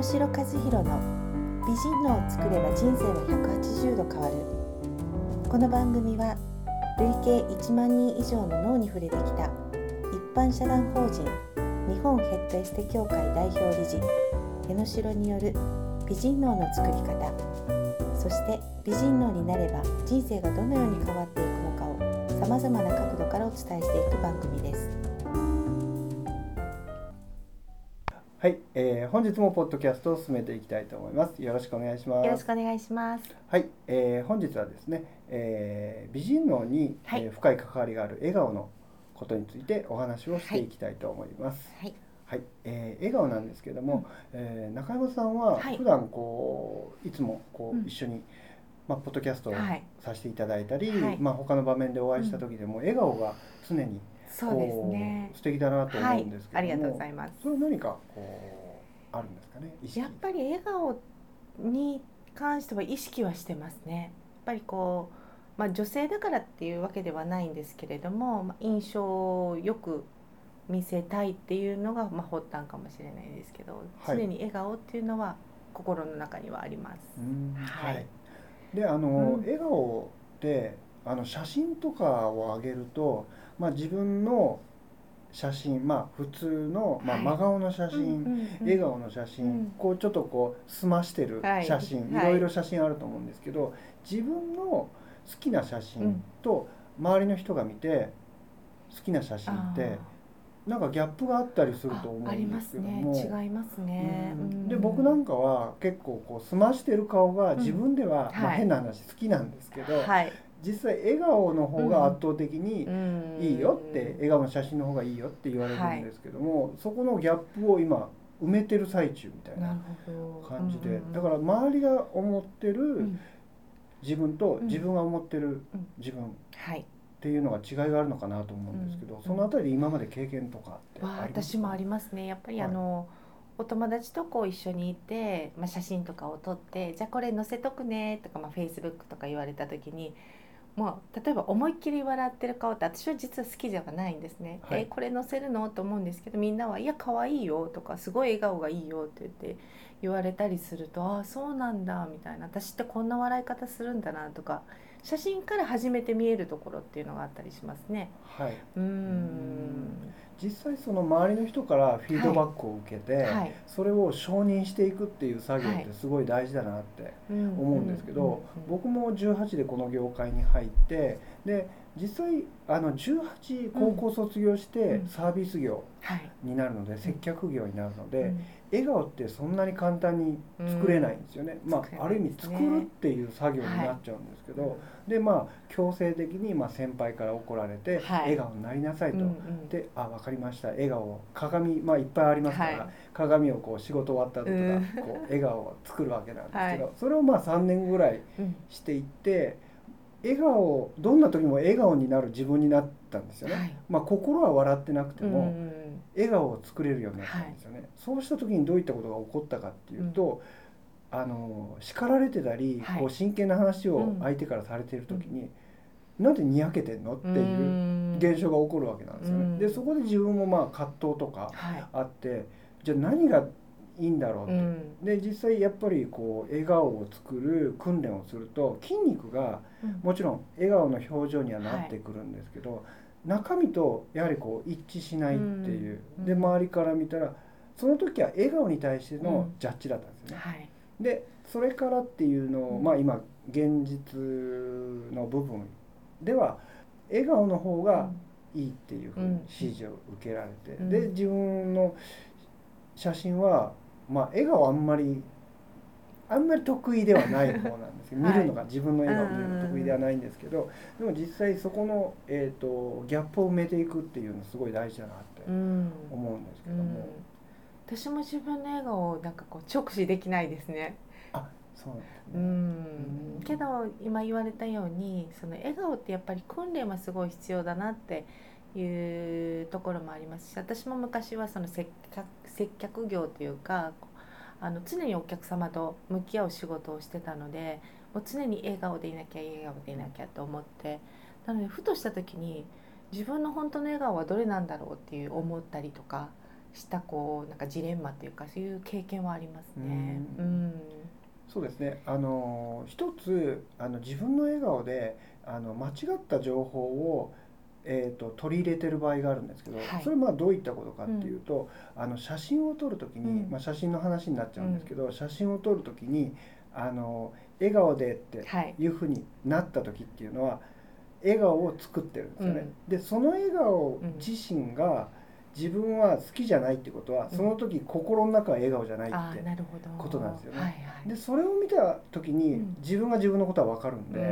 野城和弘の美人脳を作れば人生は180度変わるこの番組は累計1万人以上の脳に触れてきた一般社団法人日本ヘッドエステ協会代表理事江野城による美人脳の作り方そして美人脳になれば人生がどのように変わっていくのかをさまざまな角度からお伝えしていく番組です。はい、えー、本日もポッドキャストを進めていきたいと思います。よろしくお願いします。よろしくお願いします。はい、えー、本日はですね、えー、美人脳に、はい。えー深い関わりがある笑顔のことについてお話をしていきたいと思います。はい、はい、えー笑顔なんですけども、えー中山さんははい。普段こういつもこうん。う一緒に、まあポッドキャストをはい。させていただいたり、はい。まあ他の場面でお会いした時でも笑顔が常にそうですね。素敵だなと思うんですけども、はい、ありがとうございます。それは何かこうあるんですかね。やっぱり笑顔に関しては意識はしてますね。やっぱりこう、まあ、女性だからっていうわけではないんですけれども、まあ、印象をよく見せたいっていうのが、まあ、発端かもしれないですけど、はい常に笑顔っていうのは心の中にはあります。うんははいい。であの、うん笑顔ってあの写真とかを上げると、まあ自分の写真まあ普通の、まあ、はい。真顔の写真、うんうんうん。笑顔の写真、うん。こうちょっとこう澄ましてるはい。写真、はい。いろいろ写真あると思うんですけど自分の好きな写真と周りの人が見て好きな写真ってなんかギャップがあったりするあと思うんですけども。違いますね、うん。で僕なんかは結構こう澄ましてる顔が自分では、まあ、はい。変な話好きなんですけど、はい、実際笑顔の方が圧倒的にうん。いいよって、笑顔の写真の方がいいよって言われるんですけども、そこのギャップを今埋めてる最中みたいな感じで、だから周りが思ってるうん。自分とうん。自分が思ってるうん。自分っはい。ていうのが違いがあるのかなと思うんですけど、うんそのあたりで今まで経験とかってわああります私もありますね。やっぱりはい。あの、お友達とこう一緒にいて、まあ、写真とかを撮ってじゃあこれ載せとくねとか、まあ、フェイスブックとか言われた時にもう例えば思いっきり笑ってる顔って私は実は好きじゃないんですね。はい。えこれ載せるの？と思うんですけどみんなは「いや可愛いよ」とか「すごい笑顔がいいよ」って言って言われたりすると「ああそうなんだ」みたいな。私ってこんな笑い方するんだなとか写真から初めて見えるところっていうのがあったりしますね。はい、うーん。実際その周りの人からフィードバックを受けて、はい。それを承認していくっていう作業ってすごい大事だなって思思うんですけど、僕も18でこの業界に入ってで実際あの18高校卒業してうん。サービス業はい、になるので、接客業になるので、うん。笑顔ってそんなに簡単に作れないんですよね、ま作れあ、ある意味作るっていう作業になっちゃうんですけど、でまあ強制的にまあ先輩から怒られて、はい。笑顔になりなさいと。うんうん。であ分かりました。笑顔鏡まあいっぱいありますから、はい。鏡をこう仕事終わった後とか、うん。こう笑顔を作るわけなんですけど、はい。それをまあ3年ぐらいうん。していって笑顔どんな時も笑顔になる自分になったんですよね、はい。まあ心は笑ってなくても、うん笑顔を作れるようになったんですよね、そうした時にどういったことが起こったかっていうと、あの叱られてたり、はい。こう真剣な話をうん。相手からされている時に、なんでにやけてんのっていううん。現象が起こるわけなんですよね。うん。でそこで自分もまあ葛藤とかはい。あってじゃあ何がいいんだろうって、うん。で実際やっぱりこう笑顔を作る訓練をすると筋肉がうん。もちろん笑顔の表情にはなってくるんですけど、中身とやはりこう一致しないっていう、うん。で周りから見たらその時は笑顔に対してのジャッジだったんですよね。はい。でそれからっていうのを、うん。まあ今現実の部分では笑顔の方がいいっていうふうに指示を受けられて、うん。で自分の写真は、まあ、笑顔あんまりあんまり得意ではない方なんですけど、はい。見るのが自分の笑顔を見るの得意ではないんですけど、でも実際そこの、えー、とギャップを埋めていくっていうのすごい大事だなってうん。思うんですけうん。ども、私も自分の笑顔をなんかこう直視できないですね。そううん。けど今言われたようにその笑顔ってやっぱり訓練はすごい必要だなっていうところもありますし私も昔はその接客接客業というかあの常にお客様と向き合う仕事をしてたのでもう常に笑顔でいなきゃ笑顔でいなきゃと思ってなのでふとした時に自分の本当の笑顔はどれなんだろうっていう思ったりとかしたこうなんかジレンマというかそういう経験はありますね。ううんん、そうですね。あの一つあの自分の笑顔であの間違った情報を、えー、と取り入れてる場合があるんですけど、はい。それまあどういったことかっていうと、あの写真を撮る時に、うん。まあ、写真の話になっちゃうんですけど、写真を撮る時にあの笑顔でってはい。いうふうになった時っていうのは笑顔を作ってるんですよね。うん。でその笑顔うん自身が自分は好きじゃないってことは、うんその時心の中は笑顔じゃないって。ことなんですよね。はいはい。でそれを見た時にうん。自分が自分のことは分かるんで、う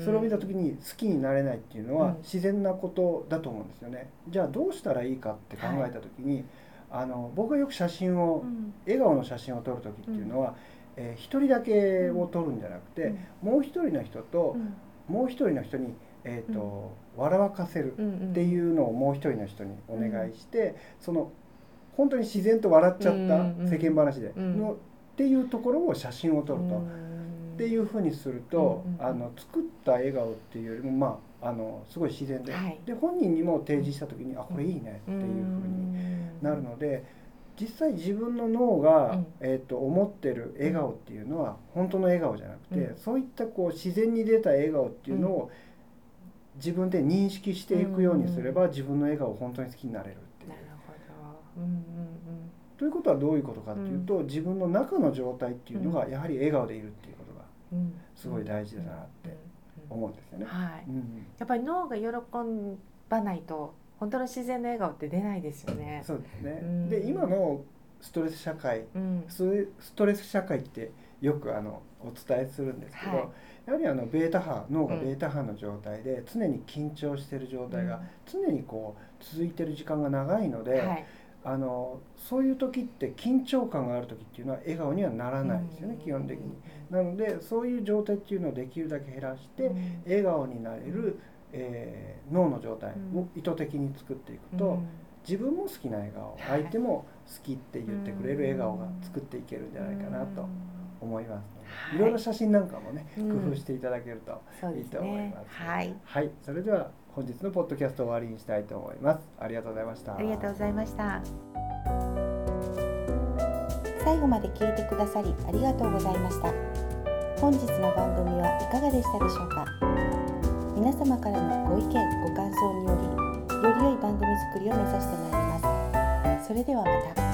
んそれを見た時に好きになれないっていうのはうん。自然なことだと思うんですよね。じゃあどうしたらいいかって考えた時に、あの僕がよく写真をうん。笑顔の写真を撮る時っていうのは、えー一人だけを撮るんじゃなくて、もう一人の人とうん。もう一人の人に、えーと笑わかせるうんうん。っていうのをもう一人の人にお願いして、その本当に自然と笑っちゃったうんうん世間話でうん。の、っていうところを写真を撮ると。うん。っていうふうにすると、うんうんうん。あの作った笑顔っていうよりもまああのすごい自然で,、はい。で本人にも提示した時にあこれいいねっていうふうになるので実際自分の脳が、うん。えー、と思ってる笑顔っていうのは本当の笑顔じゃなくて、うん。そういったこう自然に出た笑顔っていうのを自分で認識していくようにすれば、自分の笑顔を本当に好きになれるっていうなる。ほど。うんうんということはどういうことかっていうと、自分の中の状態っていうのがやはり笑顔でいるっていうことがうんうん。すごい大事だなって思うんですよね。やっぱり脳が喜ばないと本当の自然な笑顔って出ないですよね。そうですね。うんで今のストレス社会ストレス社会ってよくあのお伝えするんですけど、はい。やはりあのベータ波脳がベータ波の状態で常に緊張している状態が常にこう続いてる時間が長いので、はい。あのそういう時って緊張感がある時っていうのは笑顔にはならないですよね、基本的に。なのでそういう状態っていうのをできるだけ減らして、うん。笑顔になれる、えー脳の状態を意図的に作っていくと、自分も好きな笑顔はい相手も好きって言ってくれる笑顔が作っていけるんじゃないかなと思いますはいいろいろ写真なんかもね、うん工夫していただけるといいと思いねます。。はい。はい、それでは本日のポッドキャスト終わりにしたいと思います。ありがとうございました。ありがとうございました。最後まで聞いてくださりありがとうございました本日の番組はいかがでしたでしょうか？皆様からのご意見ご感想によりより良い番組作りを目指してまいりますそれではまた